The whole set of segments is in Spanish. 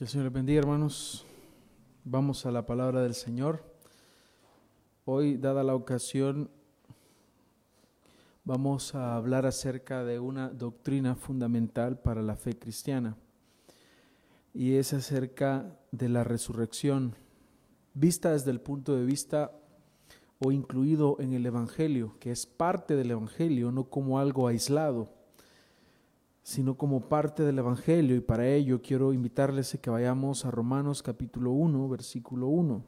Que el Señor bendiga, hermanos. Vamos a la palabra del Señor. Hoy, dada la ocasión, vamos a hablar acerca de una doctrina fundamental para la fe cristiana. Y es acerca de la resurrección, vista desde el punto de vista o incluido en el Evangelio, que es parte del Evangelio, no como algo aislado sino como parte del Evangelio. Y para ello quiero invitarles a que vayamos a Romanos capítulo 1, versículo 1.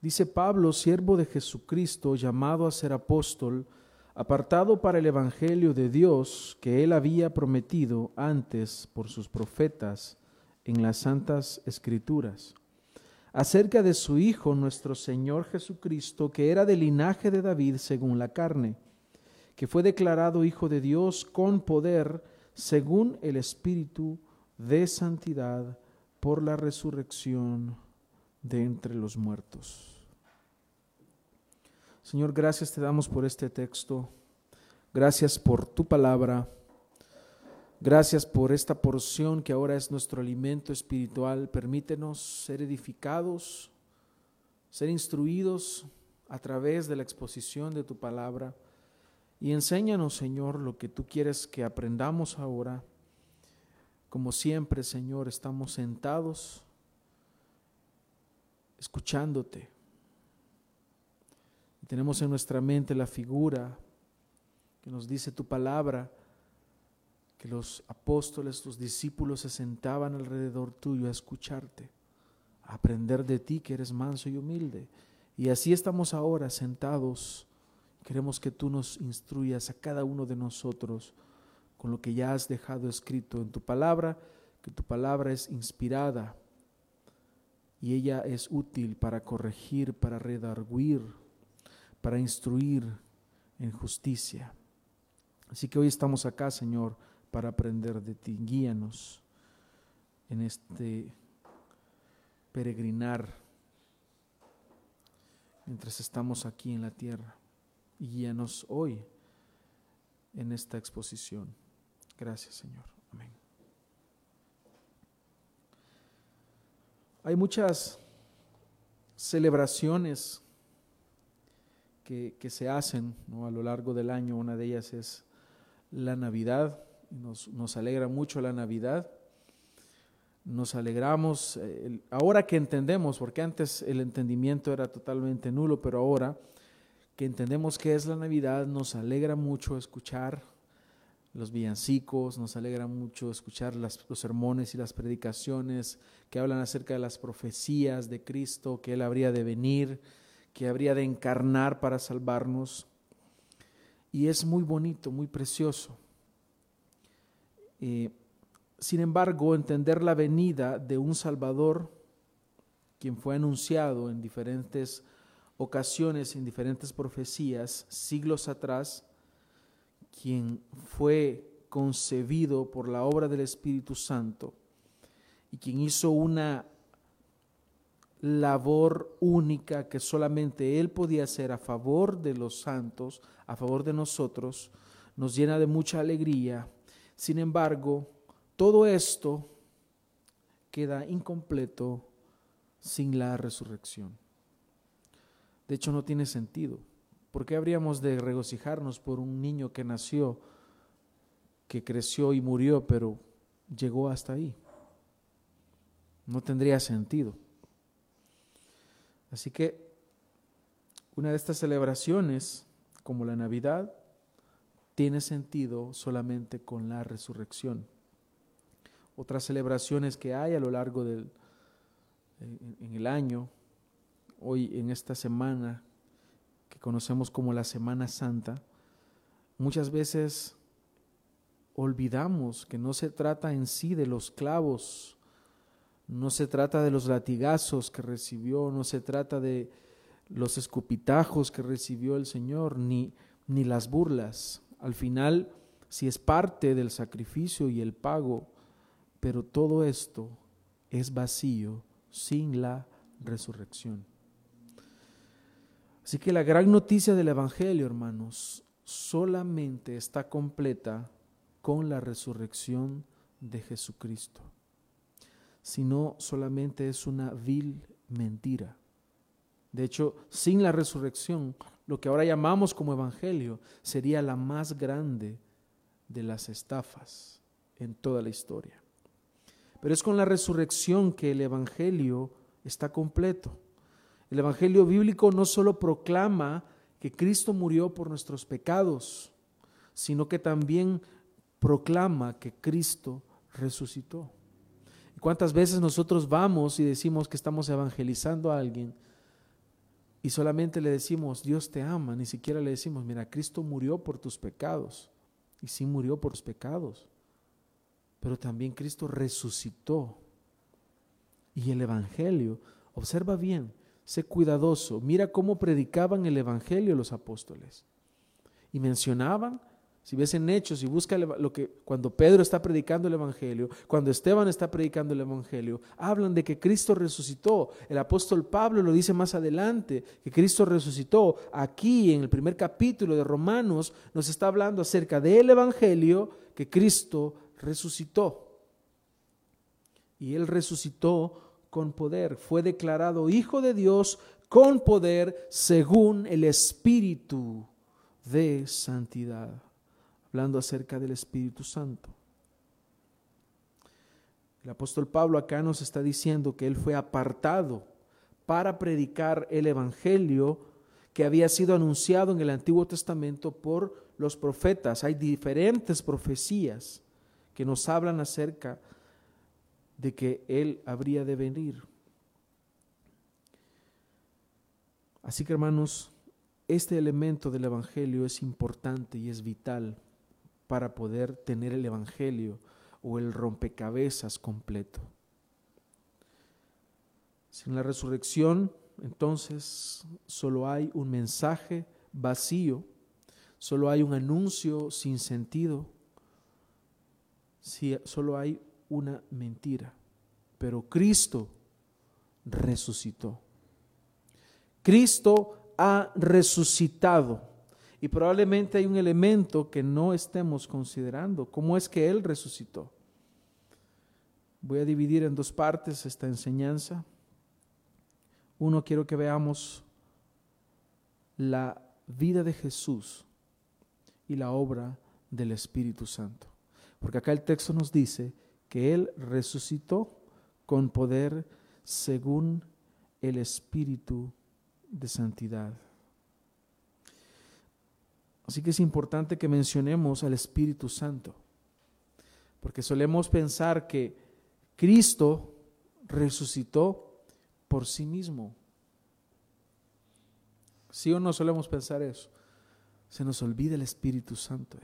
Dice Pablo, siervo de Jesucristo, llamado a ser apóstol, apartado para el Evangelio de Dios que él había prometido antes por sus profetas en las santas escrituras, acerca de su Hijo nuestro Señor Jesucristo, que era del linaje de David según la carne que fue declarado Hijo de Dios con poder según el Espíritu de santidad por la resurrección de entre los muertos. Señor, gracias te damos por este texto. Gracias por tu palabra. Gracias por esta porción que ahora es nuestro alimento espiritual. Permítenos ser edificados, ser instruidos a través de la exposición de tu palabra. Y enséñanos, Señor, lo que tú quieres que aprendamos ahora. Como siempre, Señor, estamos sentados escuchándote. Tenemos en nuestra mente la figura que nos dice tu palabra, que los apóstoles, los discípulos se sentaban alrededor tuyo a escucharte, a aprender de ti que eres manso y humilde. Y así estamos ahora sentados Queremos que tú nos instruyas a cada uno de nosotros con lo que ya has dejado escrito en tu palabra, que tu palabra es inspirada y ella es útil para corregir, para redarguir, para instruir en justicia. Así que hoy estamos acá, Señor, para aprender de ti. Guíanos en este peregrinar mientras estamos aquí en la tierra guíanos hoy en esta exposición. Gracias, Señor. Amén. Hay muchas celebraciones que, se hacen a lo largo del año. Una de ellas es la Navidad. Nos, nos alegra mucho la Navidad. Nos alegramos, eh, ahora que entendemos, porque antes el entendimiento era totalmente nulo, pero ahora que entendemos que es la Navidad, nos alegra mucho escuchar los villancicos, nos alegra mucho escuchar los sermones y las predicaciones que hablan acerca de las profecías de Cristo, que Él habría de venir, que habría de encarnar para salvarnos. Y es muy bonito, muy precioso. Eh, sin embargo, entender la venida de un Salvador, quien fue anunciado en diferentes ocasiones en diferentes profecías, siglos atrás, quien fue concebido por la obra del Espíritu Santo y quien hizo una labor única que solamente Él podía hacer a favor de los santos, a favor de nosotros, nos llena de mucha alegría. Sin embargo, todo esto queda incompleto sin la resurrección. De hecho, no tiene sentido. ¿Por qué habríamos de regocijarnos por un niño que nació, que creció y murió, pero llegó hasta ahí? No tendría sentido. Así que una de estas celebraciones, como la Navidad, tiene sentido solamente con la resurrección. Otras celebraciones que hay a lo largo del en el año, hoy en esta semana que conocemos como la Semana Santa, muchas veces olvidamos que no se trata en sí de los clavos, no se trata de los latigazos que recibió, no se trata de los escupitajos que recibió el Señor, ni, ni las burlas. Al final, si es parte del sacrificio y el pago, pero todo esto es vacío sin la resurrección. Así que la gran noticia del Evangelio, hermanos, solamente está completa con la resurrección de Jesucristo. sino solamente es una vil mentira. De hecho, sin la resurrección, lo que ahora llamamos como evangelio sería la más grande de las estafas en toda la historia. Pero es con la resurrección que el evangelio está completo. El evangelio bíblico no solo proclama que Cristo murió por nuestros pecados, sino que también proclama que Cristo resucitó. ¿Cuántas veces nosotros vamos y decimos que estamos evangelizando a alguien y solamente le decimos, Dios te ama, ni siquiera le decimos, mira, Cristo murió por tus pecados. Y sí murió por tus pecados, pero también Cristo resucitó. Y el Evangelio, observa bien, sé cuidadoso, mira cómo predicaban el Evangelio los apóstoles. Y mencionaban si ves en Hechos y busca lo que cuando Pedro está predicando el Evangelio, cuando Esteban está predicando el Evangelio, hablan de que Cristo resucitó. El apóstol Pablo lo dice más adelante, que Cristo resucitó. Aquí en el primer capítulo de Romanos nos está hablando acerca del Evangelio que Cristo resucitó. Y él resucitó con poder, fue declarado Hijo de Dios con poder según el Espíritu de santidad hablando acerca del Espíritu Santo. El apóstol Pablo acá nos está diciendo que él fue apartado para predicar el Evangelio que había sido anunciado en el Antiguo Testamento por los profetas. Hay diferentes profecías que nos hablan acerca de que Él habría de venir. Así que hermanos, este elemento del Evangelio es importante y es vital para poder tener el Evangelio o el rompecabezas completo. Sin la resurrección, entonces solo hay un mensaje vacío, solo hay un anuncio sin sentido, solo hay una mentira. Pero Cristo resucitó. Cristo ha resucitado. Y probablemente hay un elemento que no estemos considerando. ¿Cómo es que Él resucitó? Voy a dividir en dos partes esta enseñanza. Uno, quiero que veamos la vida de Jesús y la obra del Espíritu Santo. Porque acá el texto nos dice que Él resucitó con poder según el Espíritu de santidad. Así que es importante que mencionemos al Espíritu Santo, porque solemos pensar que Cristo resucitó por sí mismo. ¿Sí o no solemos pensar eso? Se nos olvida el Espíritu Santo.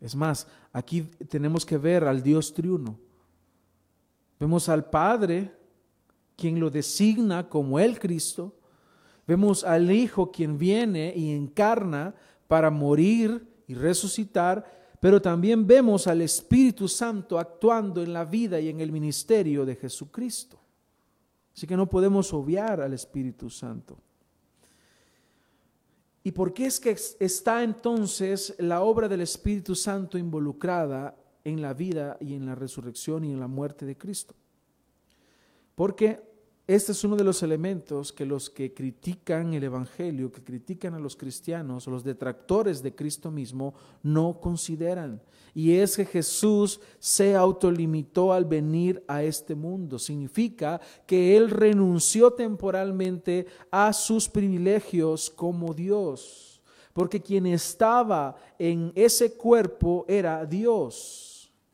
Es más, aquí tenemos que ver al Dios triuno. Vemos al Padre, quien lo designa como el Cristo. Vemos al Hijo, quien viene y encarna para morir y resucitar, pero también vemos al Espíritu Santo actuando en la vida y en el ministerio de Jesucristo. Así que no podemos obviar al Espíritu Santo. ¿Y por qué es que está entonces la obra del Espíritu Santo involucrada en la vida y en la resurrección y en la muerte de Cristo? Porque este es uno de los elementos que los que critican el Evangelio, que critican a los cristianos los detractores de Cristo mismo, no consideran. Y es que Jesús se autolimitó al venir a este mundo. Significa que Él renunció temporalmente a sus privilegios como Dios. Porque quien estaba en ese cuerpo era Dios.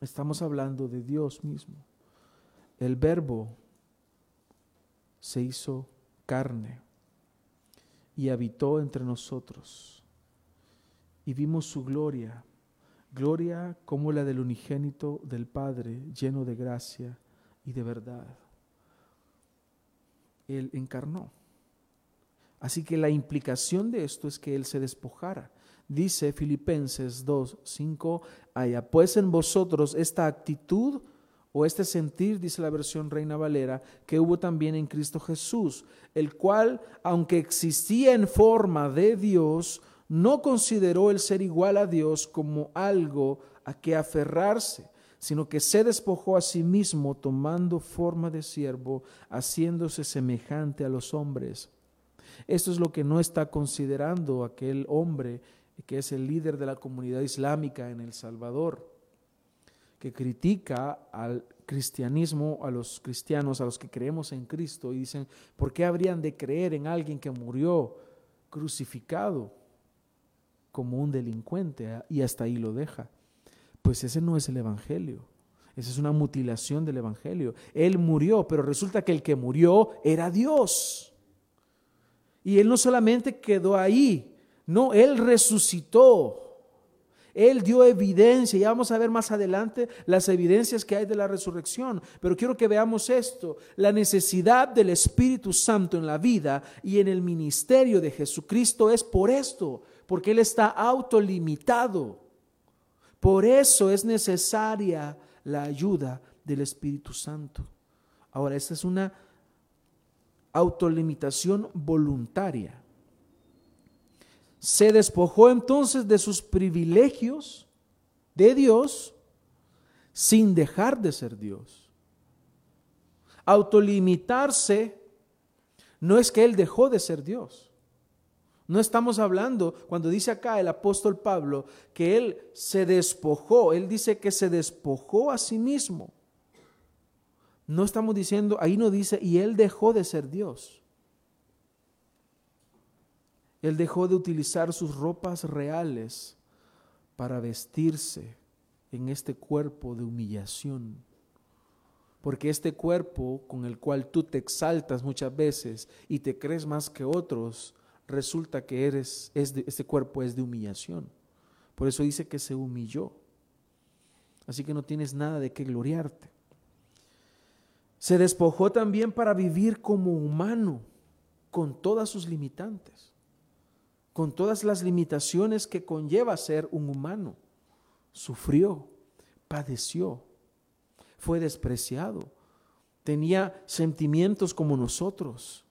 Estamos hablando de Dios mismo. El verbo se hizo carne y habitó entre nosotros. Y vimos su gloria, gloria como la del unigénito del Padre, lleno de gracia y de verdad. Él encarnó. Así que la implicación de esto es que Él se despojara. Dice Filipenses 2, 5, haya pues en vosotros esta actitud o este sentir, dice la versión Reina Valera, que hubo también en Cristo Jesús, el cual, aunque existía en forma de Dios, no consideró el ser igual a Dios como algo a que aferrarse, sino que se despojó a sí mismo tomando forma de siervo, haciéndose semejante a los hombres. Esto es lo que no está considerando aquel hombre que es el líder de la comunidad islámica en El Salvador, que critica al cristianismo, a los cristianos, a los que creemos en Cristo, y dicen, ¿por qué habrían de creer en alguien que murió crucificado como un delincuente? Y hasta ahí lo deja. Pues ese no es el Evangelio. Esa es una mutilación del Evangelio. Él murió, pero resulta que el que murió era Dios. Y él no solamente quedó ahí, no, Él resucitó. Él dio evidencia, ya vamos a ver más adelante las evidencias que hay de la resurrección, pero quiero que veamos esto, la necesidad del Espíritu Santo en la vida y en el ministerio de Jesucristo es por esto, porque Él está autolimitado. Por eso es necesaria la ayuda del Espíritu Santo. Ahora, esta es una autolimitación voluntaria. Se despojó entonces de sus privilegios de Dios sin dejar de ser Dios. Autolimitarse no es que Él dejó de ser Dios. No estamos hablando, cuando dice acá el apóstol Pablo, que Él se despojó, Él dice que se despojó a sí mismo. No estamos diciendo, ahí no dice, y Él dejó de ser Dios. Él dejó de utilizar sus ropas reales para vestirse en este cuerpo de humillación. Porque este cuerpo con el cual tú te exaltas muchas veces y te crees más que otros, resulta que eres, este cuerpo es de humillación. Por eso dice que se humilló. Así que no tienes nada de qué gloriarte. Se despojó también para vivir como humano, con todas sus limitantes con todas las limitaciones que conlleva ser un humano. Sufrió, padeció, fue despreciado, tenía sentimientos como nosotros.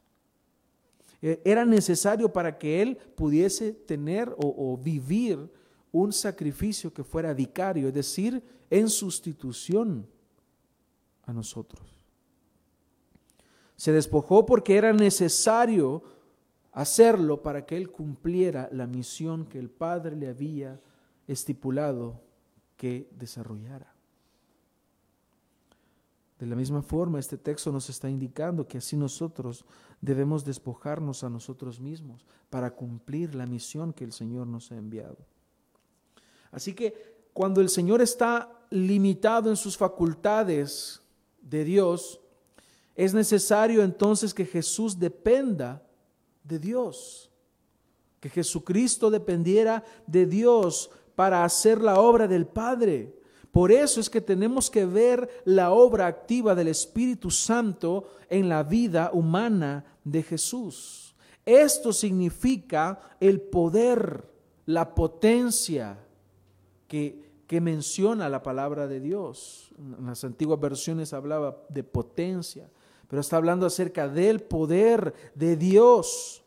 E, era necesario para que él pudiese tener o, vivir un sacrificio que fuera vicario, es decir, en sustitución a nosotros. Se despojó porque era necesario hacerlo para que él cumpliera la misión que el Padre le había estipulado que desarrollara. De la misma forma, este texto nos está indicando que así nosotros debemos despojarnos a nosotros mismos para cumplir la misión que el Señor nos ha enviado. Así que cuando el Señor está limitado en sus facultades de Dios, es necesario entonces que Jesús dependa de Dios, que Jesucristo dependiera de Dios para hacer la obra del Padre. Por eso es que tenemos que ver la obra activa del Espíritu Santo en la vida humana de Jesús. Esto significa el poder, la potencia que, que menciona la palabra de Dios. En las antiguas versiones hablaba de potencia pero está hablando acerca del poder de Dios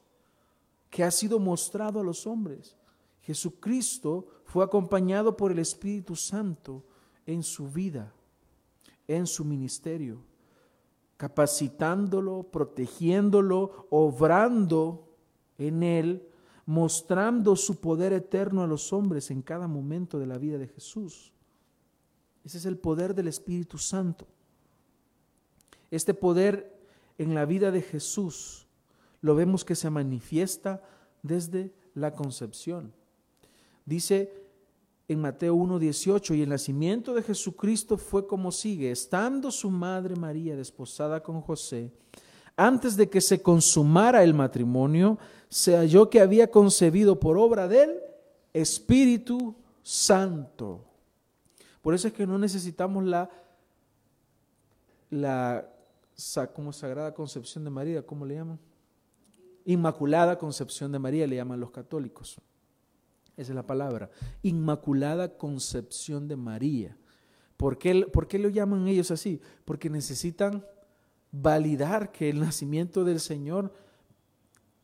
que ha sido mostrado a los hombres. Jesucristo fue acompañado por el Espíritu Santo en su vida, en su ministerio, capacitándolo, protegiéndolo, obrando en él, mostrando su poder eterno a los hombres en cada momento de la vida de Jesús. Ese es el poder del Espíritu Santo. Este poder en la vida de Jesús lo vemos que se manifiesta desde la concepción. Dice en Mateo 1:18, y el nacimiento de Jesucristo fue como sigue, estando su madre María desposada con José, antes de que se consumara el matrimonio, se halló que había concebido por obra del Espíritu Santo. Por eso es que no necesitamos la la como Sagrada Concepción de María, ¿cómo le llaman? Inmaculada Concepción de María le llaman los católicos. Esa es la palabra. Inmaculada Concepción de María. ¿Por qué, ¿Por qué lo llaman ellos así? Porque necesitan validar que el nacimiento del Señor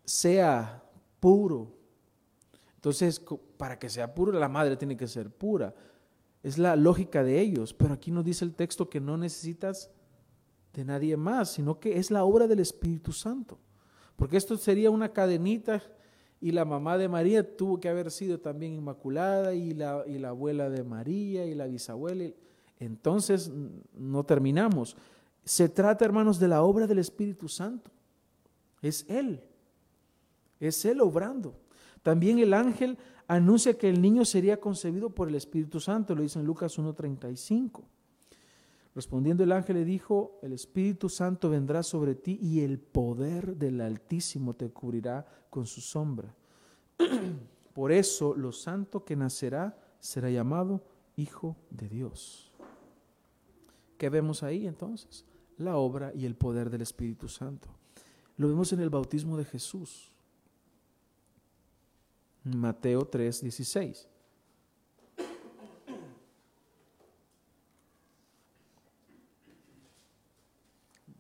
sea puro. Entonces, para que sea puro, la madre tiene que ser pura. Es la lógica de ellos, pero aquí nos dice el texto que no necesitas de nadie más, sino que es la obra del Espíritu Santo. Porque esto sería una cadenita y la mamá de María tuvo que haber sido también inmaculada y la, y la abuela de María y la bisabuela. Entonces no terminamos. Se trata, hermanos, de la obra del Espíritu Santo. Es Él. Es Él obrando. También el ángel anuncia que el niño sería concebido por el Espíritu Santo, lo dice en Lucas 1.35. Respondiendo el ángel le dijo, el Espíritu Santo vendrá sobre ti y el poder del Altísimo te cubrirá con su sombra. Por eso lo santo que nacerá será llamado Hijo de Dios. ¿Qué vemos ahí entonces? La obra y el poder del Espíritu Santo. Lo vemos en el bautismo de Jesús. Mateo 3, 16.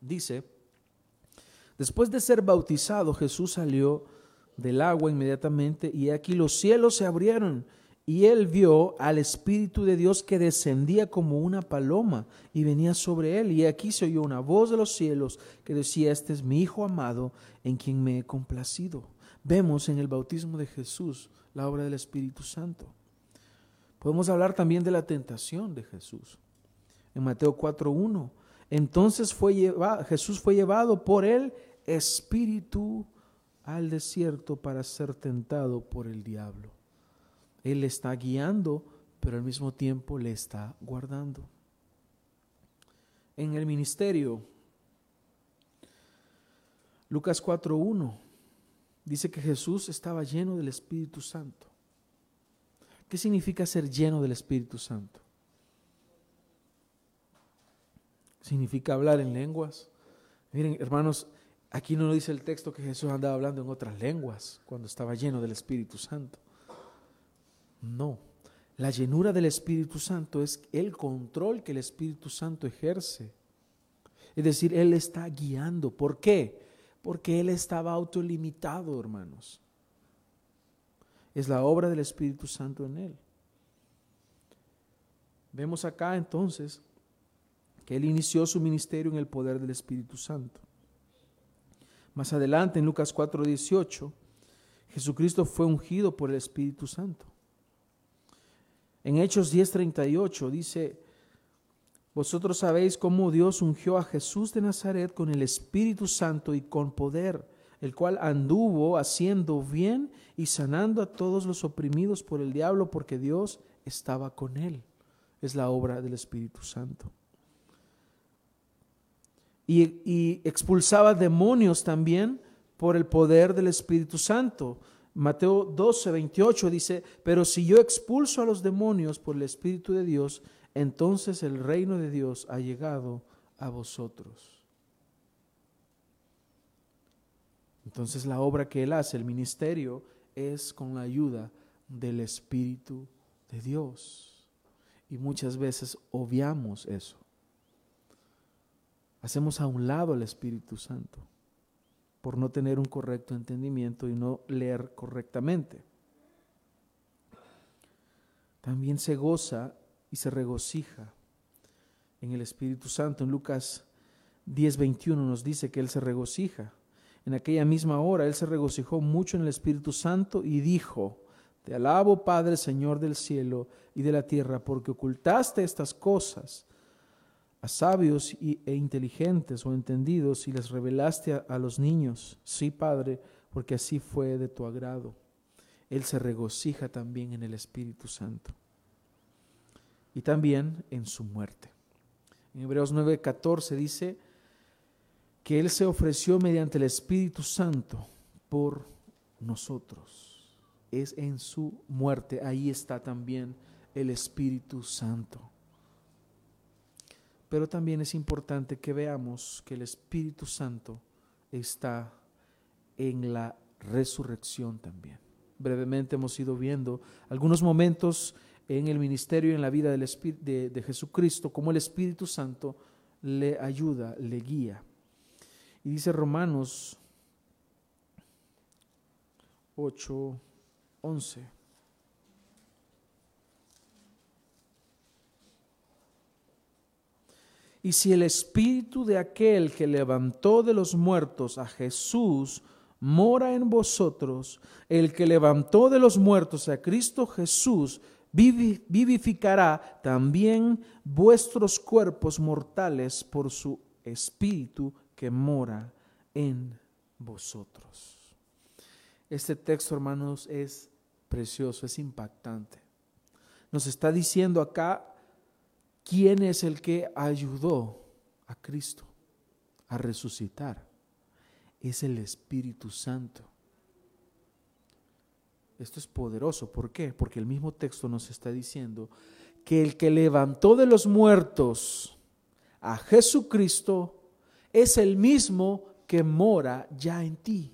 Dice, después de ser bautizado, Jesús salió del agua inmediatamente y aquí los cielos se abrieron y él vio al Espíritu de Dios que descendía como una paloma y venía sobre él. Y aquí se oyó una voz de los cielos que decía, este es mi Hijo amado en quien me he complacido. Vemos en el bautismo de Jesús la obra del Espíritu Santo. Podemos hablar también de la tentación de Jesús. En Mateo 4.1 entonces fue llevado, Jesús fue llevado por el Espíritu al desierto para ser tentado por el diablo. Él le está guiando, pero al mismo tiempo le está guardando. En el ministerio, Lucas 4.1 dice que Jesús estaba lleno del Espíritu Santo. ¿Qué significa ser lleno del Espíritu Santo? Significa hablar en lenguas. Miren, hermanos, aquí no dice el texto que Jesús andaba hablando en otras lenguas cuando estaba lleno del Espíritu Santo. No, la llenura del Espíritu Santo es el control que el Espíritu Santo ejerce. Es decir, Él está guiando. ¿Por qué? Porque Él estaba autolimitado, hermanos. Es la obra del Espíritu Santo en Él. Vemos acá entonces que él inició su ministerio en el poder del Espíritu Santo. Más adelante, en Lucas 4:18, Jesucristo fue ungido por el Espíritu Santo. En Hechos 10:38 dice, vosotros sabéis cómo Dios ungió a Jesús de Nazaret con el Espíritu Santo y con poder, el cual anduvo haciendo bien y sanando a todos los oprimidos por el diablo, porque Dios estaba con él. Es la obra del Espíritu Santo y, expulsaba demonios también por el poder del Espíritu Santo. Mateo 12, 28 dice, pero si yo expulso a los demonios por el Espíritu de Dios, entonces el reino de Dios ha llegado a vosotros. Entonces la obra que él hace, el ministerio, es con la ayuda del Espíritu de Dios. Y muchas veces obviamos eso hacemos a un lado al Espíritu Santo por no tener un correcto entendimiento y no leer correctamente. También se goza y se regocija en el Espíritu Santo. En Lucas 10:21 nos dice que Él se regocija. En aquella misma hora Él se regocijó mucho en el Espíritu Santo y dijo, Te alabo Padre, Señor del cielo y de la tierra, porque ocultaste estas cosas a sabios e inteligentes o entendidos y les revelaste a, los niños. Sí, Padre, porque así fue de tu agrado. Él se regocija también en el Espíritu Santo y también en su muerte. En Hebreos 9:14 dice que Él se ofreció mediante el Espíritu Santo por nosotros. Es en su muerte, ahí está también el Espíritu Santo. Pero también es importante que veamos que el Espíritu Santo está en la resurrección también. Brevemente hemos ido viendo algunos momentos en el ministerio y en la vida de, Jesucristo, como el Espíritu Santo le ayuda, le guía. Y dice Romanos 8, 11. Y si el espíritu de aquel que levantó de los muertos a Jesús mora en vosotros, el que levantó de los muertos a Cristo Jesús vivificará también vuestros cuerpos mortales por su espíritu que mora en vosotros. Este texto, hermanos, es precioso, es impactante. Nos está diciendo acá quién es el que ayudó a Cristo a resucitar. Es el Espíritu Santo. Esto es poderoso. ¿Por qué? Porque el mismo texto nos está diciendo que el que levantó de los muertos a Jesucristo es el mismo que mora ya en ti.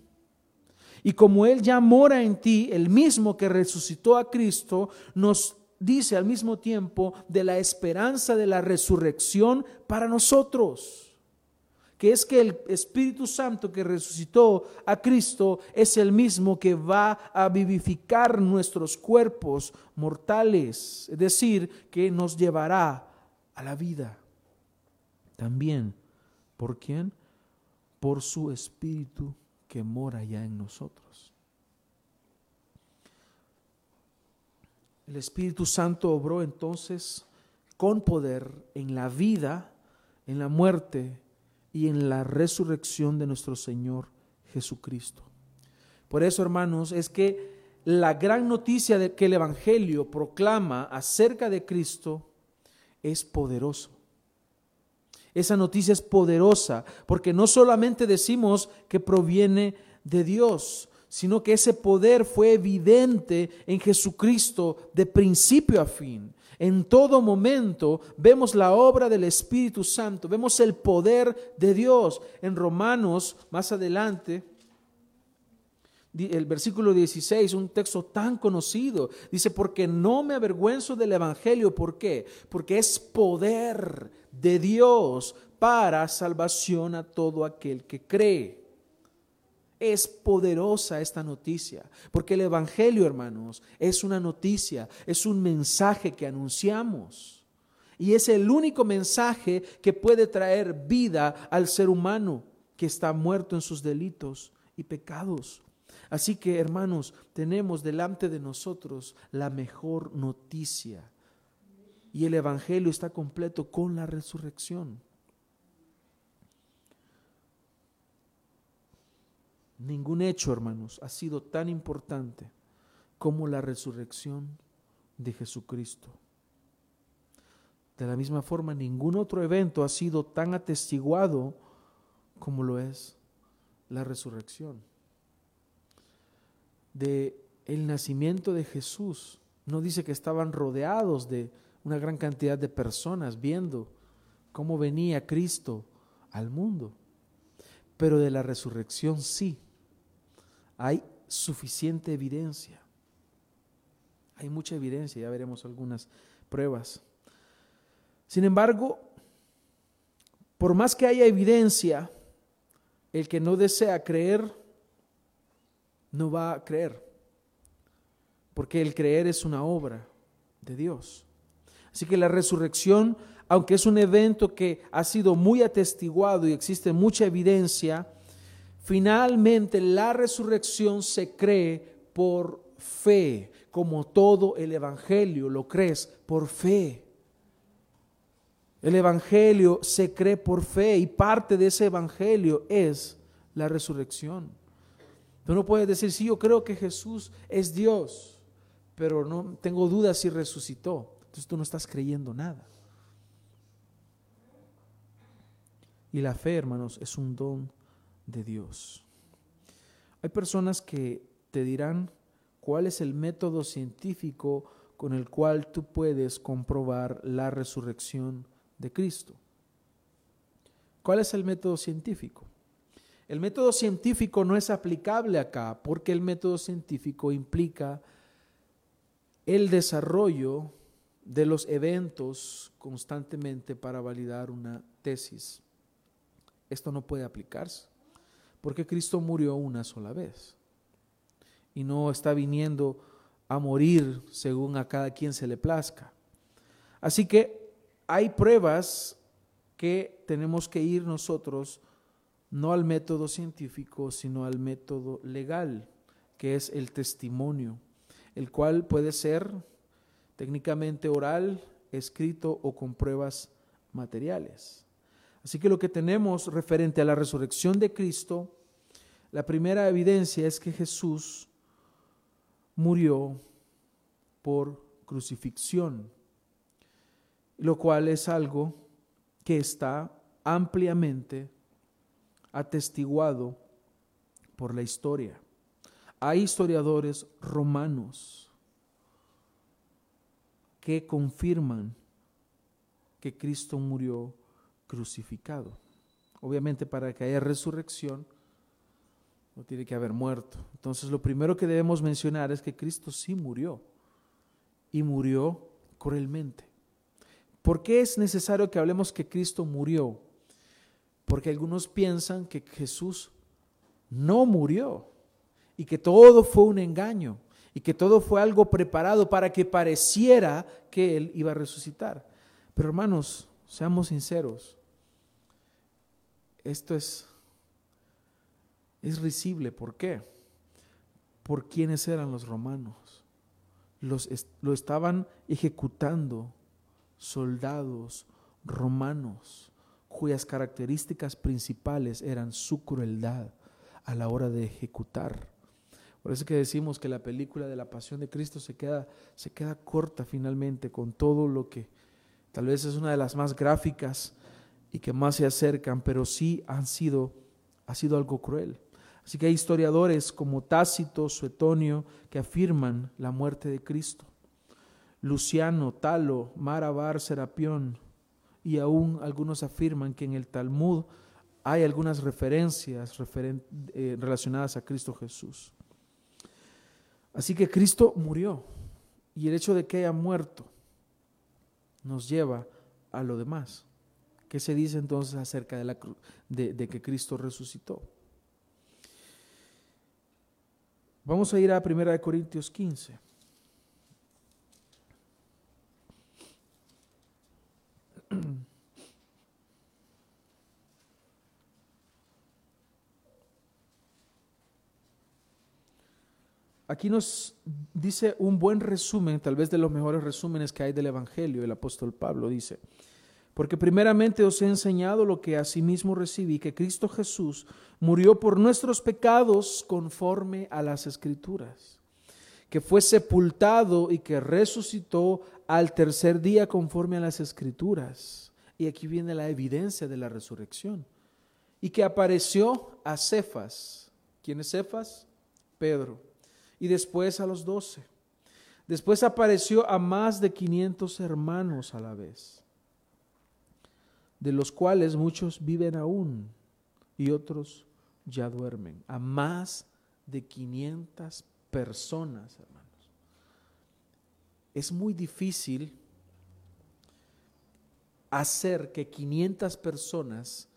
Y como Él ya mora en ti, el mismo que resucitó a Cristo, nos dice al mismo tiempo de la esperanza de la resurrección para nosotros que es que el Espíritu Santo que resucitó a Cristo es el mismo que va a vivificar nuestros cuerpos mortales, es decir, que nos llevará a la vida. También, ¿por quién? Por su Espíritu que mora ya en nosotros. El Espíritu Santo obró entonces con poder en la vida, en la muerte y en la resurrección de nuestro Señor Jesucristo. Por eso, hermanos, es que la gran noticia que el Evangelio proclama acerca de Cristo es poderoso. Esa noticia es poderosa porque no solamente decimos que proviene de Dios, sino que ese poder fue evidente en Jesucristo de principio a fin. En todo momento vemos la obra del Espíritu Santo, vemos el poder de Dios. En Romanos, más adelante, el versículo 16, un texto tan conocido, dice, porque no me avergüenzo del Evangelio, ¿por qué? Porque es poder de Dios para salvación a todo aquel que cree. Es poderosa esta noticia, porque el Evangelio, hermanos, es una noticia, es un mensaje que anunciamos. Y es el único mensaje que puede traer vida al ser humano que está muerto en sus delitos y pecados. Así que, hermanos, tenemos delante de nosotros la mejor noticia. Y el Evangelio está completo con la resurrección. Ningún hecho, hermanos, ha sido tan importante como la resurrección de Jesucristo. De la misma forma, ningún otro evento ha sido tan atestiguado como lo es la resurrección. De el nacimiento de Jesús, no dice que estaban rodeados de una gran cantidad de personas viendo cómo venía Cristo al mundo, pero de la resurrección sí hay suficiente evidencia. Hay mucha evidencia, ya veremos algunas pruebas. Sin embargo, por más que haya evidencia, el que no desea creer, no va a creer. Porque el creer es una obra de Dios. Así que la resurrección, aunque es un evento que ha sido muy atestiguado y existe mucha evidencia, Finalmente, la resurrección se cree por fe, como todo el Evangelio lo crees por fe. El Evangelio se cree por fe y parte de ese Evangelio es la resurrección. Tú no puedes decir, sí, yo creo que Jesús es Dios, pero no tengo dudas si resucitó. Entonces tú no estás creyendo nada. Y la fe, hermanos, es un don de Dios. Hay personas que te dirán cuál es el método científico con el cual tú puedes comprobar la resurrección de Cristo. ¿Cuál es el método científico? El método científico no es aplicable acá porque el método científico implica el desarrollo de los eventos constantemente para validar una tesis. Esto no puede aplicarse porque Cristo murió una sola vez y no está viniendo a morir según a cada quien se le plazca. Así que hay pruebas que tenemos que ir nosotros no al método científico, sino al método legal, que es el testimonio, el cual puede ser técnicamente oral, escrito o con pruebas materiales. Así que lo que tenemos referente a la resurrección de Cristo, la primera evidencia es que Jesús murió por crucifixión, lo cual es algo que está ampliamente atestiguado por la historia. Hay historiadores romanos que confirman que Cristo murió crucificado. Obviamente para que haya resurrección no tiene que haber muerto. Entonces lo primero que debemos mencionar es que Cristo sí murió y murió cruelmente. ¿Por qué es necesario que hablemos que Cristo murió? Porque algunos piensan que Jesús no murió y que todo fue un engaño y que todo fue algo preparado para que pareciera que Él iba a resucitar. Pero hermanos, seamos sinceros, esto es, es risible. ¿Por qué? ¿Por quiénes eran los romanos? Los, lo estaban ejecutando soldados romanos cuyas características principales eran su crueldad a la hora de ejecutar. Por eso que decimos que la película de la pasión de Cristo se queda, se queda corta finalmente con todo lo que tal vez es una de las más gráficas y que más se acercan, pero sí han sido, ha sido algo cruel. Así que hay historiadores como Tácito, Suetonio, que afirman la muerte de Cristo. Luciano, Talo, Marabar, Serapión, y aún algunos afirman que en el Talmud hay algunas referencias eh, relacionadas a Cristo Jesús. Así que Cristo murió y el hecho de que haya muerto nos lleva a lo demás. ¿Qué se dice entonces acerca de, la, de, de que Cristo resucitó? Vamos a ir a 1 Corintios 15. Aquí nos dice un buen resumen, tal vez de los mejores resúmenes que hay del Evangelio, el apóstol Pablo dice, porque primeramente os he enseñado lo que asimismo recibí, que Cristo Jesús murió por nuestros pecados conforme a las escrituras, que fue sepultado y que resucitó al tercer día conforme a las escrituras. Y aquí viene la evidencia de la resurrección. Y que apareció a Cefas. ¿Quién es Cefas? Pedro y después a los doce. Después apareció a más de 500 hermanos a la vez, de los cuales muchos viven aún y otros ya duermen. A más de 500 personas, hermanos. Es muy difícil hacer que 500 personas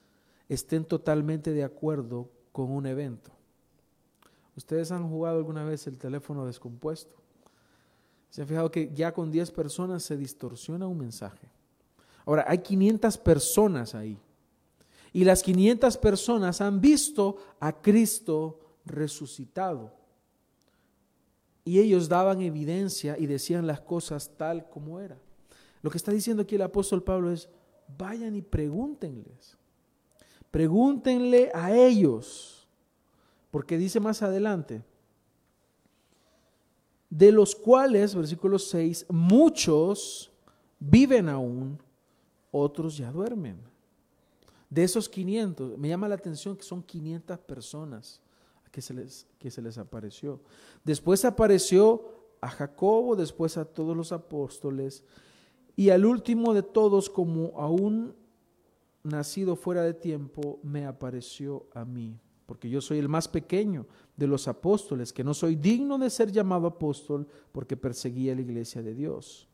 estén totalmente de acuerdo con un evento. ¿Ustedes han jugado alguna vez el teléfono descompuesto? Se han fijado que ya con 10 personas se distorsiona un mensaje. Ahora, hay 500 personas ahí. Y las 500 personas han visto a Cristo resucitado. Y ellos daban evidencia y decían las cosas tal como era. Lo que está diciendo aquí el apóstol Pablo es, vayan y pregúntenles. Pregúntenle a ellos porque dice más adelante, de los cuales, versículo 6, muchos viven aún, otros ya duermen. De esos 500, me llama la atención que son 500 personas que se les, que se les apareció. Después apareció a Jacobo, después a todos los apóstoles, y al último de todos como a un nacido fuera de tiempo, me apareció a mí, porque yo soy el más pequeño de los apóstoles, que no soy digno de ser llamado apóstol porque perseguía la iglesia de Dios.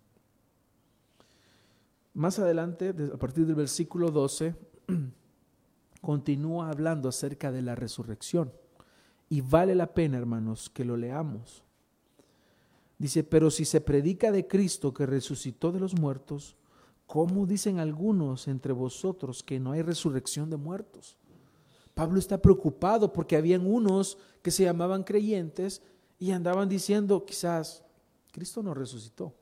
Más adelante, a partir del versículo 12, continúa hablando acerca de la resurrección. Y vale la pena, hermanos, que lo leamos. Dice, pero si se predica de Cristo que resucitó de los muertos, ¿cómo dicen algunos entre vosotros que no hay resurrección de muertos? Pablo está preocupado porque habían unos que se llamaban creyentes y andaban diciendo, quizás, Cristo no resucitó.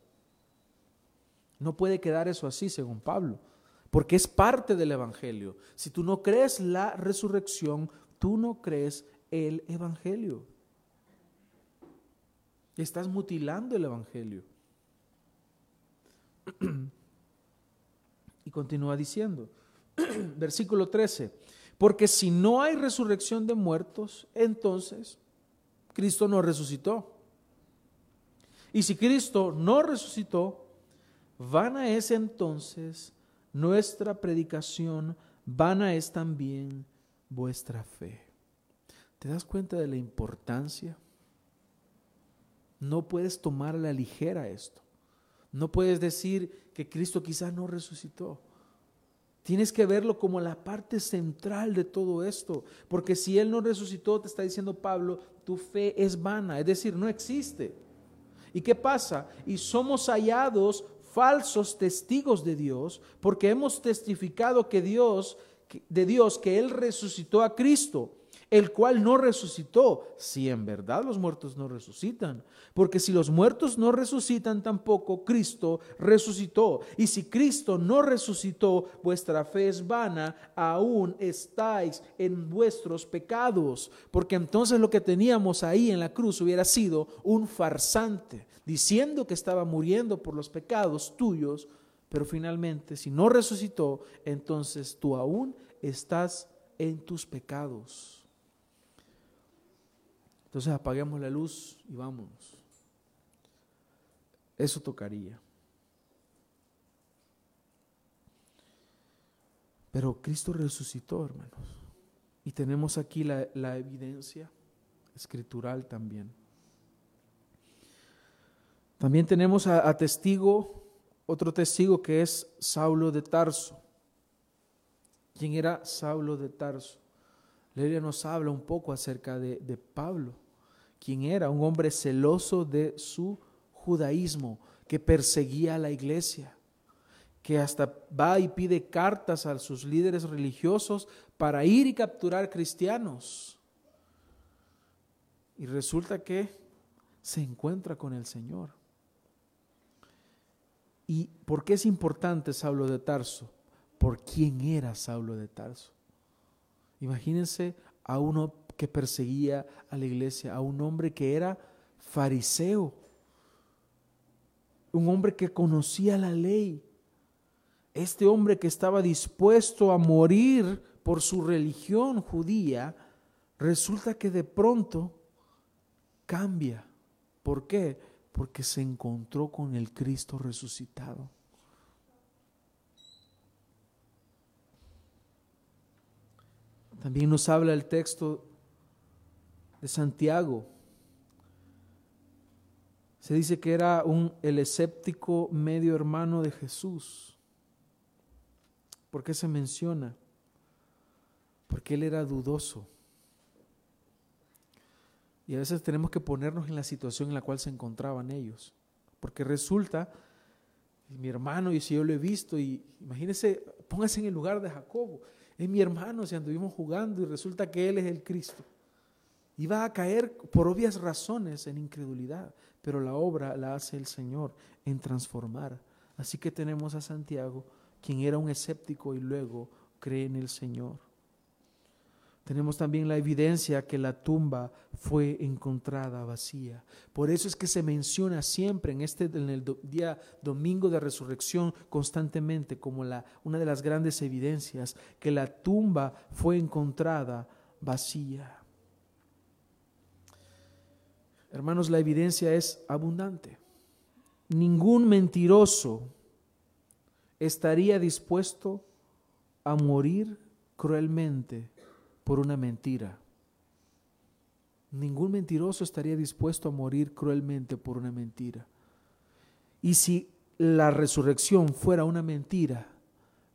No puede quedar eso así, según Pablo, porque es parte del Evangelio. Si tú no crees la resurrección, tú no crees el Evangelio. Estás mutilando el Evangelio. Y continúa diciendo, versículo 13, porque si no hay resurrección de muertos, entonces Cristo no resucitó. Y si Cristo no resucitó, vana es entonces nuestra predicación, vana es también vuestra fe. ¿Te das cuenta de la importancia? No puedes tomar a la ligera esto. No puedes decir que Cristo quizás no resucitó. Tienes que verlo como la parte central de todo esto, porque si Él no resucitó, te está diciendo Pablo, tu fe es vana, es decir, no existe. ¿Y qué pasa? Y somos hallados falsos testigos de Dios, porque hemos testificado que Dios, de Dios, que Él resucitó a Cristo el cual no resucitó, si en verdad los muertos no resucitan. Porque si los muertos no resucitan, tampoco Cristo resucitó. Y si Cristo no resucitó, vuestra fe es vana, aún estáis en vuestros pecados. Porque entonces lo que teníamos ahí en la cruz hubiera sido un farsante, diciendo que estaba muriendo por los pecados tuyos, pero finalmente si no resucitó, entonces tú aún estás en tus pecados. Entonces apaguemos la luz y vámonos. Eso tocaría. Pero Cristo resucitó, hermanos. Y tenemos aquí la, evidencia escritural también. También tenemos a, testigo, otro testigo que es Saulo de Tarso. ¿Quién era Saulo de Tarso? La nos habla un poco acerca de, de Pablo quien era un hombre celoso de su judaísmo, que perseguía a la iglesia, que hasta va y pide cartas a sus líderes religiosos para ir y capturar cristianos. Y resulta que se encuentra con el Señor. ¿Y por qué es importante Saulo de Tarso? Por quién era Saulo de Tarso. Imagínense a uno que perseguía a la iglesia, a un hombre que era fariseo, un hombre que conocía la ley, este hombre que estaba dispuesto a morir por su religión judía, resulta que de pronto cambia. ¿Por qué? Porque se encontró con el Cristo resucitado. También nos habla el texto de Santiago. Se dice que era un, el escéptico medio hermano de Jesús. ¿Por qué se menciona? Porque él era dudoso. Y a veces tenemos que ponernos en la situación en la cual se encontraban ellos. Porque resulta, mi hermano, y si yo lo he visto, y imagínense, póngase en el lugar de Jacobo. Es mi hermano, si anduvimos jugando y resulta que él es el Cristo. Iba a caer por obvias razones en incredulidad, pero la obra la hace el Señor en transformar. Así que tenemos a Santiago, quien era un escéptico y luego cree en el Señor. Tenemos también la evidencia que la tumba fue encontrada vacía. Por eso es que se menciona siempre en este el día domingo de resurrección constantemente como una de las grandes evidencias que la tumba fue encontrada vacía. Hermanos, la evidencia es abundante. Ningún mentiroso estaría dispuesto a morir cruelmente por una mentira. Ningún mentiroso estaría dispuesto a morir cruelmente por una mentira. Y si la resurrección fuera una mentira,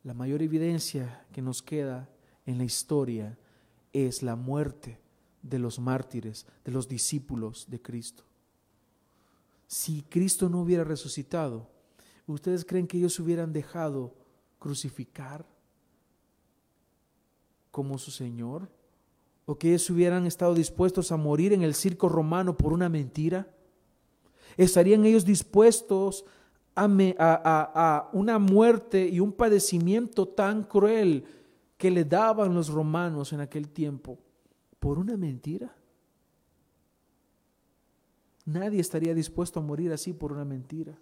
la mayor evidencia que nos queda en la historia es la muerte de los mártires, de los discípulos de Cristo. Si Cristo no hubiera resucitado, ¿ustedes creen que ellos hubieran dejado crucificar como su Señor? ¿O que ellos hubieran estado dispuestos a morir en el circo romano por una mentira? ¿Estarían ellos dispuestos a, a, una muerte y un padecimiento tan cruel que le daban los romanos en aquel tiempo por una mentira? Nadie estaría dispuesto a morir así por una mentira.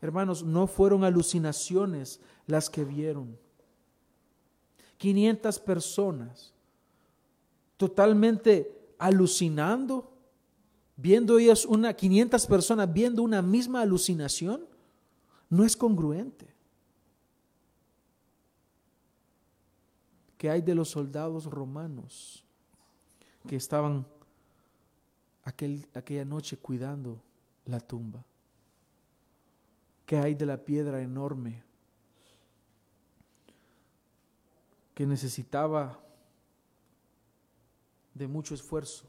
Hermanos, no fueron alucinaciones las que vieron. 500 personas totalmente alucinando, viendo ellas una 500 personas viendo una misma alucinación, no es congruente. ¿Qué hay de los soldados romanos que estaban aquel, aquella noche cuidando la tumba? ¿Qué hay de la piedra enorme que necesitaba de mucho esfuerzo.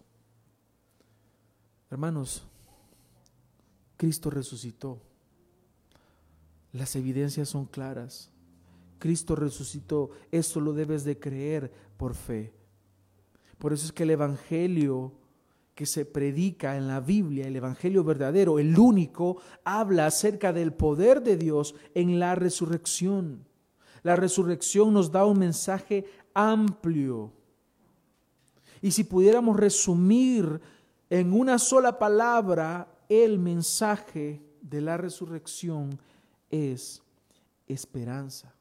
Hermanos, Cristo resucitó. Las evidencias son claras. Cristo resucitó. Esto lo debes de creer por fe. Por eso es que el Evangelio que se predica en la Biblia, el Evangelio verdadero, el único, habla acerca del poder de Dios en la resurrección. La resurrección nos da un mensaje amplio y si pudiéramos resumir en una sola palabra el mensaje de la resurrección es esperanza.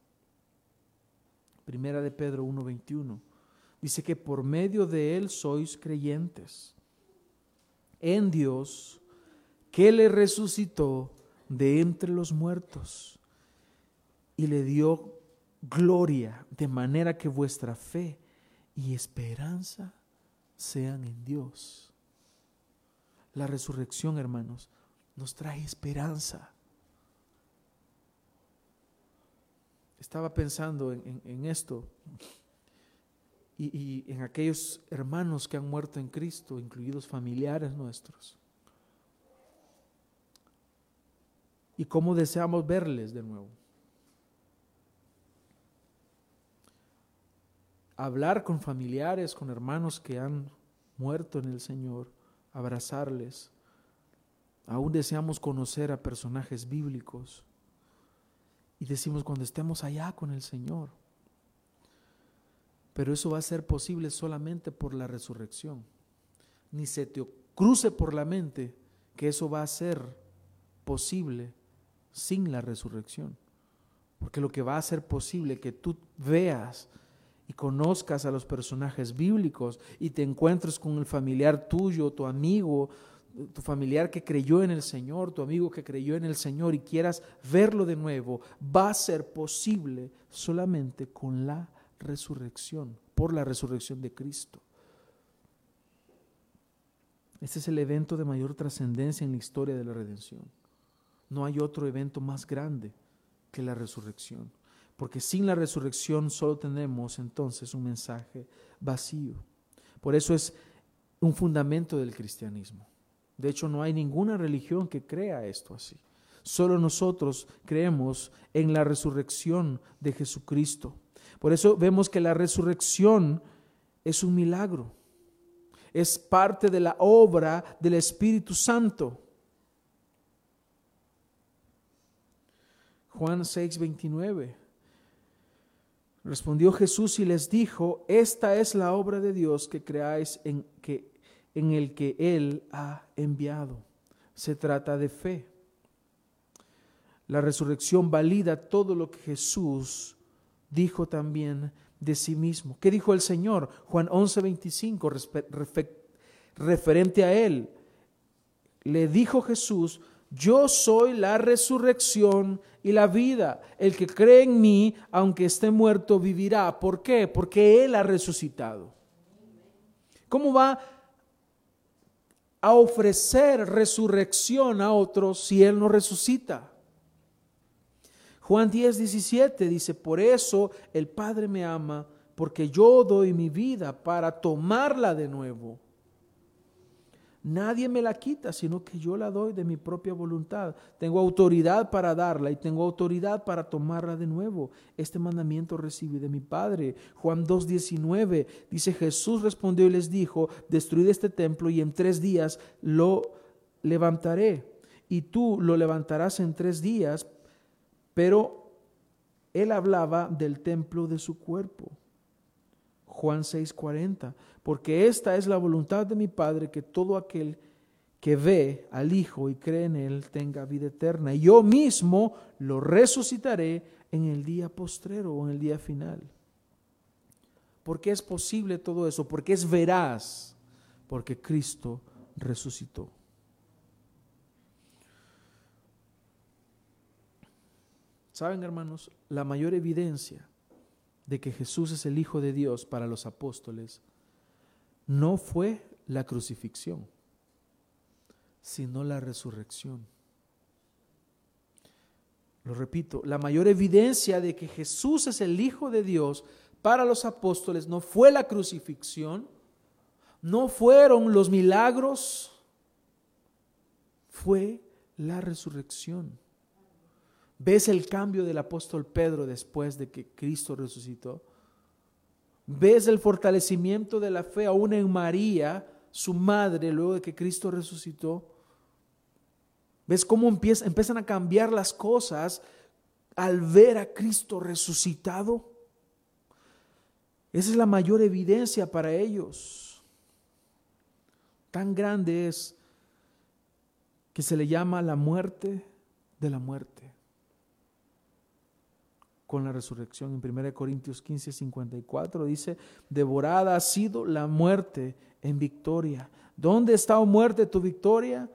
Primera de Pedro 1:21 dice que por medio de él sois creyentes en Dios que le resucitó de entre los muertos y le dio gloria de manera que vuestra fe y esperanza sean en Dios. La resurrección, hermanos, nos trae esperanza. Estaba pensando en, esto y, en aquellos hermanos que han muerto en Cristo, incluidos familiares nuestros. Y cómo deseamos verles de nuevo. Hablar con familiares, con hermanos que han muerto en el Señor, abrazarles. Aún deseamos conocer a personajes bíblicos. Y decimos cuando estemos allá con el Señor. Pero eso va a ser posible solamente por la resurrección. Ni se te cruce por la mente que eso va a ser posible sin la resurrección. Porque lo que va a ser posible que tú veas y conozcas a los personajes bíblicos y te encuentres con el familiar tuyo, tu amigo, tu familiar que creyó en el Señor, tu amigo que creyó en el Señor y quieras verlo de nuevo, va a ser posible solamente con la resurrección, por la resurrección de Cristo. Este es el evento de mayor trascendencia en la historia de la redención. No hay otro evento más grande que la resurrección porque sin la resurrección solo tenemos entonces un mensaje vacío. Por eso es un fundamento del cristianismo. De hecho, no hay ninguna religión que crea esto así. Solo nosotros creemos en la resurrección de Jesucristo. Por eso vemos que la resurrección es un milagro. Es parte de la obra del Espíritu Santo. Juan 6, 29. Respondió Jesús y les dijo, esta es la obra de Dios que creáis en, que, en el que Él ha enviado. Se trata de fe. La resurrección valida todo lo que Jesús dijo también de sí mismo. ¿Qué dijo el Señor? Juan 11, 25, referente a Él. Le dijo Jesús, yo soy la resurrección y la vida. El que cree en mí, aunque esté muerto, vivirá. ¿Por qué? Porque Él ha resucitado. ¿Cómo va a ofrecer resurrección a otros si Él no resucita? Juan 10, 17 dice, por eso el Padre me ama, porque yo doy mi vida para tomarla de nuevo. Nadie me la quita, sino que yo la doy de mi propia voluntad. Tengo autoridad para darla y tengo autoridad para tomarla de nuevo. Este mandamiento recibí de mi Padre. Juan 2.19 dice, Jesús respondió y les dijo, destruid este templo y en tres días lo levantaré. Y tú lo levantarás en tres días, pero él hablaba del templo de su cuerpo. Juan 6:40, porque esta es la voluntad de mi Padre, que todo aquel que ve al Hijo y cree en Él tenga vida eterna. Y yo mismo lo resucitaré en el día postrero o en el día final. ¿Por qué es posible todo eso? Porque es veraz, porque Cristo resucitó. ¿Saben, hermanos? La mayor evidencia de que Jesús es el Hijo de Dios para los apóstoles no fue la crucifixión, sino la resurrección. Lo repito, la mayor evidencia de que Jesús es el Hijo de Dios para los apóstoles no fue la crucifixión, no fueron los milagros, fue la resurrección. ¿Ves el cambio del apóstol Pedro después de que Cristo resucitó? ¿Ves el fortalecimiento de la fe aún en María, su madre, luego de que Cristo resucitó? ¿Ves cómo empiezan a cambiar las cosas al ver a Cristo resucitado? Esa es la mayor evidencia para ellos. Tan grande es que se le llama la muerte de la muerte con la resurrección. En 1 Corintios 15, 54 dice, devorada ha sido la muerte en victoria. ¿Dónde está, oh muerte, tu victoria?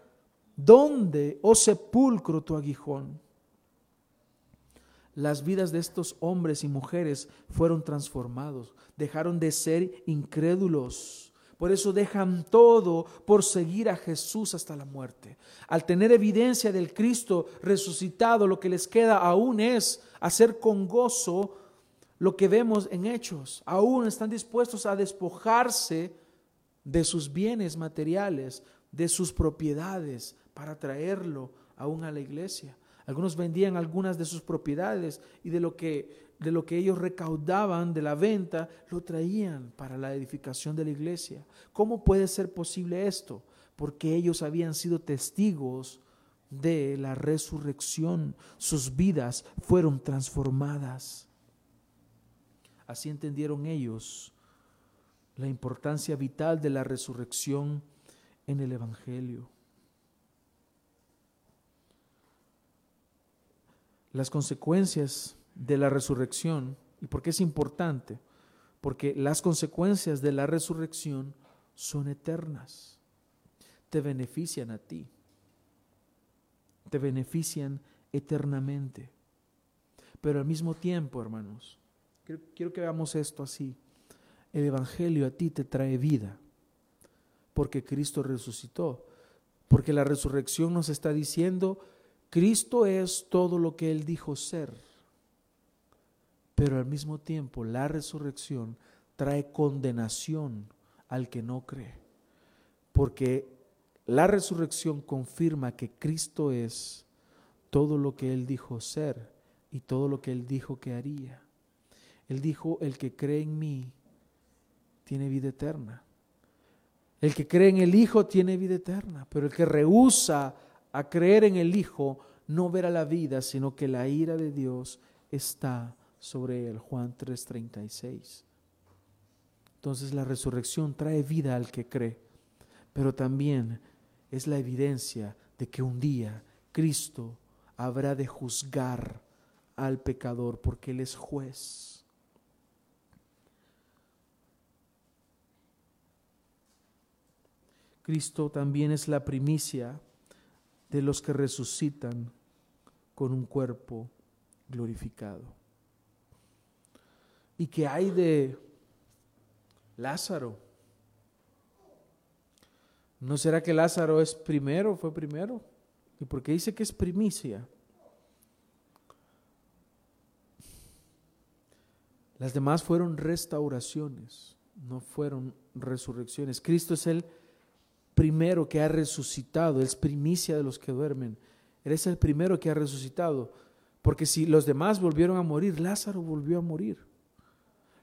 ¿Dónde, oh sepulcro, tu aguijón? Las vidas de estos hombres y mujeres fueron transformados, dejaron de ser incrédulos por eso dejan todo por seguir a Jesús hasta la muerte. Al tener evidencia del Cristo resucitado, lo que les queda aún es hacer con gozo lo que vemos en hechos. Aún están dispuestos a despojarse de sus bienes materiales, de sus propiedades, para traerlo aún a la iglesia. Algunos vendían algunas de sus propiedades y de lo que de lo que ellos recaudaban de la venta, lo traían para la edificación de la iglesia. ¿Cómo puede ser posible esto? Porque ellos habían sido testigos de la resurrección. Sus vidas fueron transformadas. Así entendieron ellos la importancia vital de la resurrección en el Evangelio. Las consecuencias de la resurrección. ¿Y por qué es importante? Porque las consecuencias de la resurrección son eternas. Te benefician a ti. Te benefician eternamente. Pero al mismo tiempo, hermanos, quiero, que veamos esto así. El Evangelio a ti te trae vida porque Cristo resucitó. Porque la resurrección nos está diciendo, Cristo es todo lo que Él dijo ser. Pero al mismo tiempo la resurrección trae condenación al que no cree. Porque la resurrección confirma que Cristo es todo lo que Él dijo ser y todo lo que Él dijo que haría. Él dijo, el que cree en mí tiene vida eterna. El que cree en el Hijo tiene vida eterna, pero el que rehúsa a creer en el Hijo no verá la vida, sino que la ira de Dios está sobre él, Juan 3:36. Entonces la resurrección trae vida al que cree, pero también es la evidencia de que un día Cristo habrá de juzgar al pecador porque Él es juez. Cristo también es la primicia de los que resucitan con un cuerpo glorificado. ¿Y qué hay de Lázaro? ¿No será que Lázaro es primero, fue primero? ¿Y por qué dice que es primicia? Las demás fueron restauraciones, no fueron resurrecciones. Cristo es el primero que ha resucitado, es primicia de los que duermen. Él es el primero que ha resucitado. Porque si los demás volvieron a morir, Lázaro volvió a morir.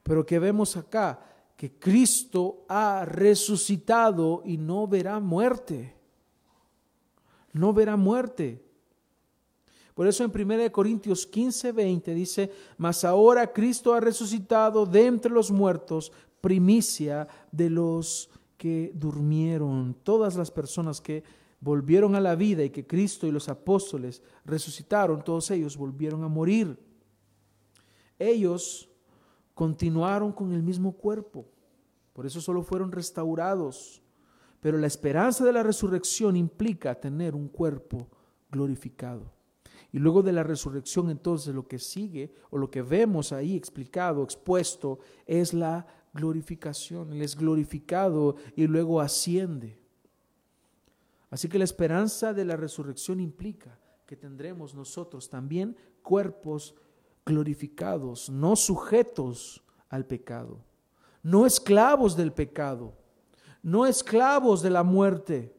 Pero que vemos acá que Cristo ha resucitado y no verá muerte. No verá muerte. Por eso en 1 Corintios 15, 20 dice, mas ahora Cristo ha resucitado de entre los muertos, primicia de los que durmieron. Todas las personas que volvieron a la vida y que Cristo y los apóstoles resucitaron, todos ellos volvieron a morir. Ellos continuaron con el mismo cuerpo, por eso solo fueron restaurados. Pero la esperanza de la resurrección implica tener un cuerpo glorificado. Y luego de la resurrección, entonces lo que sigue o lo que vemos ahí explicado, expuesto, es la glorificación. Él es glorificado y luego asciende. Así que la esperanza de la resurrección implica que tendremos nosotros también cuerpos glorificados, no sujetos al pecado, no esclavos del pecado, no esclavos de la muerte,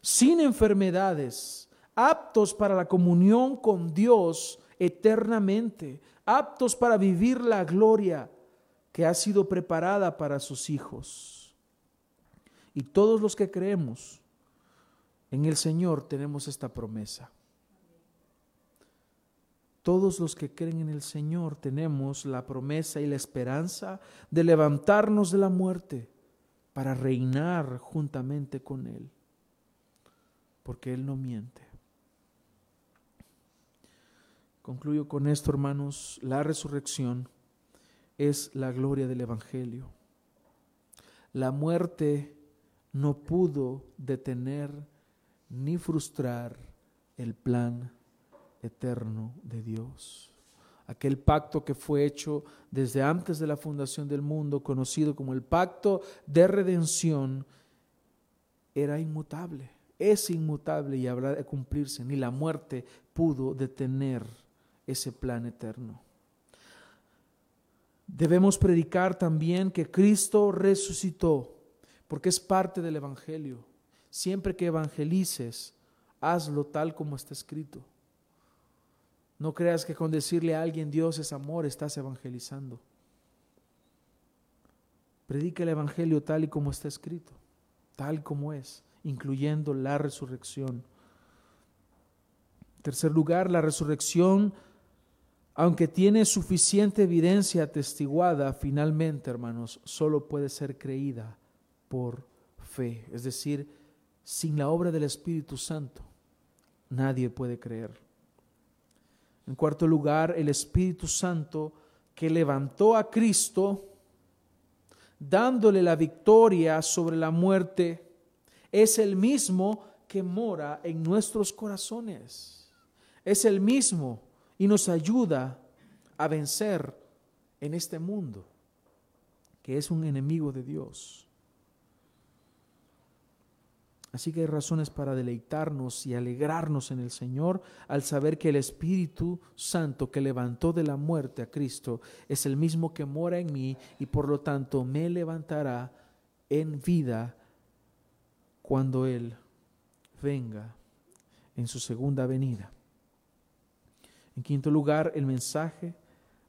sin enfermedades, aptos para la comunión con Dios eternamente, aptos para vivir la gloria que ha sido preparada para sus hijos. Y todos los que creemos en el Señor tenemos esta promesa. Todos los que creen en el Señor tenemos la promesa y la esperanza de levantarnos de la muerte para reinar juntamente con Él, porque Él no miente. Concluyo con esto, hermanos, la resurrección es la gloria del Evangelio. La muerte no pudo detener ni frustrar el plan eterno de Dios. Aquel pacto que fue hecho desde antes de la fundación del mundo, conocido como el pacto de redención, era inmutable, es inmutable y habrá de cumplirse. Ni la muerte pudo detener ese plan eterno. Debemos predicar también que Cristo resucitó, porque es parte del Evangelio. Siempre que evangelices, hazlo tal como está escrito. No creas que con decirle a alguien Dios es amor estás evangelizando. Predica el Evangelio tal y como está escrito, tal como es, incluyendo la resurrección. En tercer lugar, la resurrección aunque tiene suficiente evidencia atestiguada, finalmente, hermanos, solo puede ser creída por fe. Es decir, sin la obra del Espíritu Santo, nadie puede creer. En cuarto lugar, el Espíritu Santo que levantó a Cristo, dándole la victoria sobre la muerte, es el mismo que mora en nuestros corazones. Es el mismo y nos ayuda a vencer en este mundo que es un enemigo de Dios. Así que hay razones para deleitarnos y alegrarnos en el Señor al saber que el Espíritu Santo que levantó de la muerte a Cristo es el mismo que mora en mí y por lo tanto me levantará en vida cuando Él venga en su segunda venida. En quinto lugar, el mensaje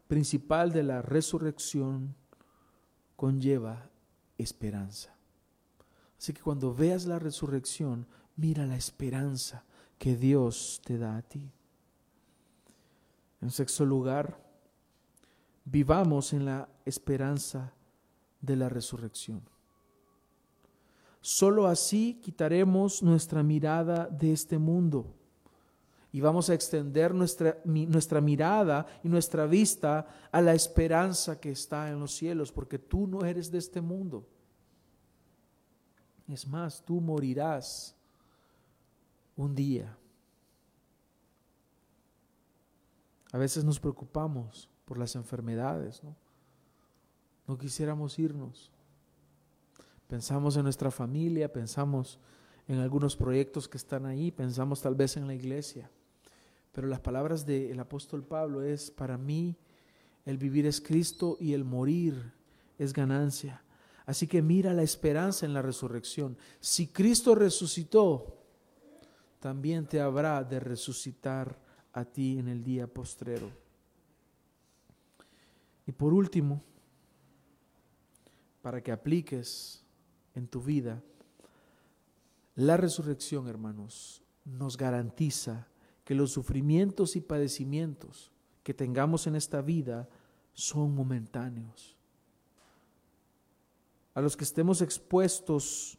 principal de la resurrección conlleva esperanza. Así que cuando veas la resurrección, mira la esperanza que Dios te da a ti. En sexto lugar, vivamos en la esperanza de la resurrección. Solo así quitaremos nuestra mirada de este mundo y vamos a extender nuestra, nuestra mirada y nuestra vista a la esperanza que está en los cielos, porque tú no eres de este mundo. Es más, tú morirás un día. A veces nos preocupamos por las enfermedades, ¿no? No quisiéramos irnos. Pensamos en nuestra familia, pensamos en algunos proyectos que están ahí, pensamos tal vez en la iglesia. Pero las palabras del apóstol Pablo es, para mí el vivir es Cristo y el morir es ganancia. Así que mira la esperanza en la resurrección. Si Cristo resucitó, también te habrá de resucitar a ti en el día postrero. Y por último, para que apliques en tu vida, la resurrección, hermanos, nos garantiza que los sufrimientos y padecimientos que tengamos en esta vida son momentáneos. A los que estemos expuestos,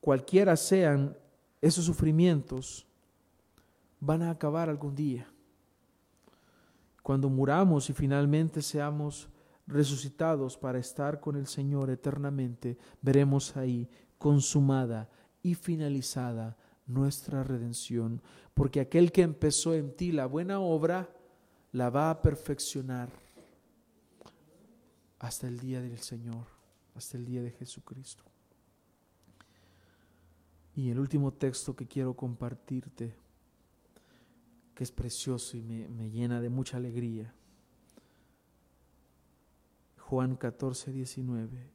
cualquiera sean esos sufrimientos, van a acabar algún día. Cuando muramos y finalmente seamos resucitados para estar con el Señor eternamente, veremos ahí consumada y finalizada nuestra redención, porque aquel que empezó en ti la buena obra, la va a perfeccionar hasta el día del Señor, hasta el día de Jesucristo. Y el último texto que quiero compartirte, que es precioso y me, me llena de mucha alegría. Juan 14, 19.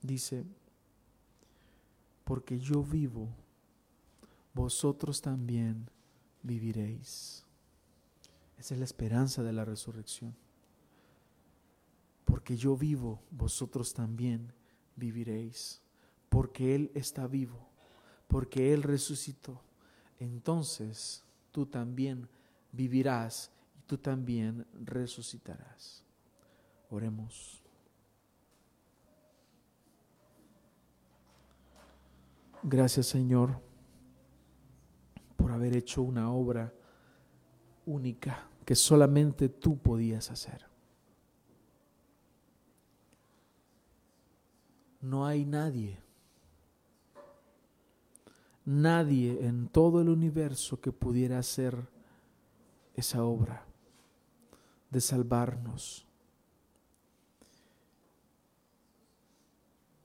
Dice, porque yo vivo, vosotros también viviréis. Esa es la esperanza de la resurrección. Porque yo vivo, vosotros también viviréis. Porque Él está vivo, porque Él resucitó. Entonces tú también vivirás y tú también resucitarás. Oremos. Gracias Señor por haber hecho una obra única que solamente tú podías hacer. No hay nadie, nadie en todo el universo que pudiera hacer esa obra de salvarnos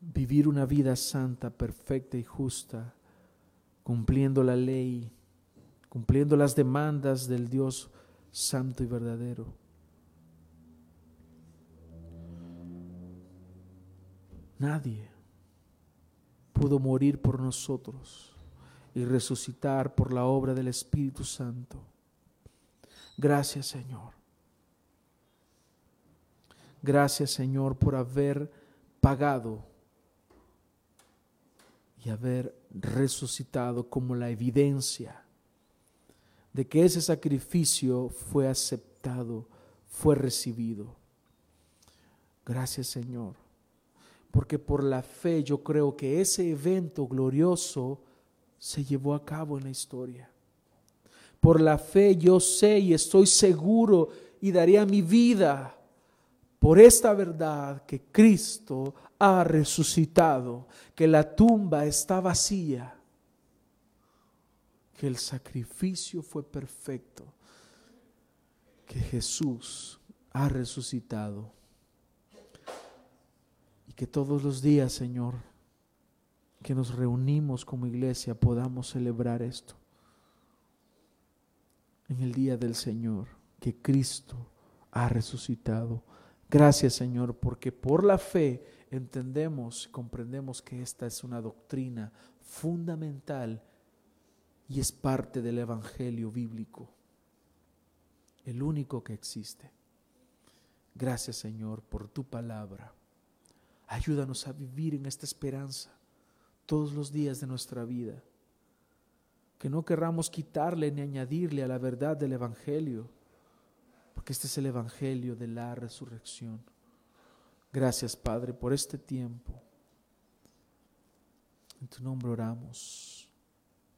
vivir una vida santa, perfecta y justa, cumpliendo la ley, cumpliendo las demandas del Dios santo y verdadero. Nadie pudo morir por nosotros y resucitar por la obra del Espíritu Santo. Gracias Señor. Gracias Señor por haber pagado y haber resucitado como la evidencia de que ese sacrificio fue aceptado, fue recibido. Gracias Señor, porque por la fe yo creo que ese evento glorioso se llevó a cabo en la historia. Por la fe yo sé y estoy seguro y daría mi vida por esta verdad que Cristo ha resucitado, que la tumba está vacía, que el sacrificio fue perfecto, que Jesús ha resucitado y que todos los días, Señor, que nos reunimos como iglesia podamos celebrar esto en el día del Señor, que Cristo ha resucitado. Gracias Señor, porque por la fe entendemos, comprendemos que esta es una doctrina fundamental y es parte del Evangelio bíblico, el único que existe. Gracias Señor por tu palabra. Ayúdanos a vivir en esta esperanza todos los días de nuestra vida. Que no querramos quitarle ni añadirle a la verdad del Evangelio porque este es el Evangelio de la resurrección. Gracias, Padre, por este tiempo. En tu nombre oramos.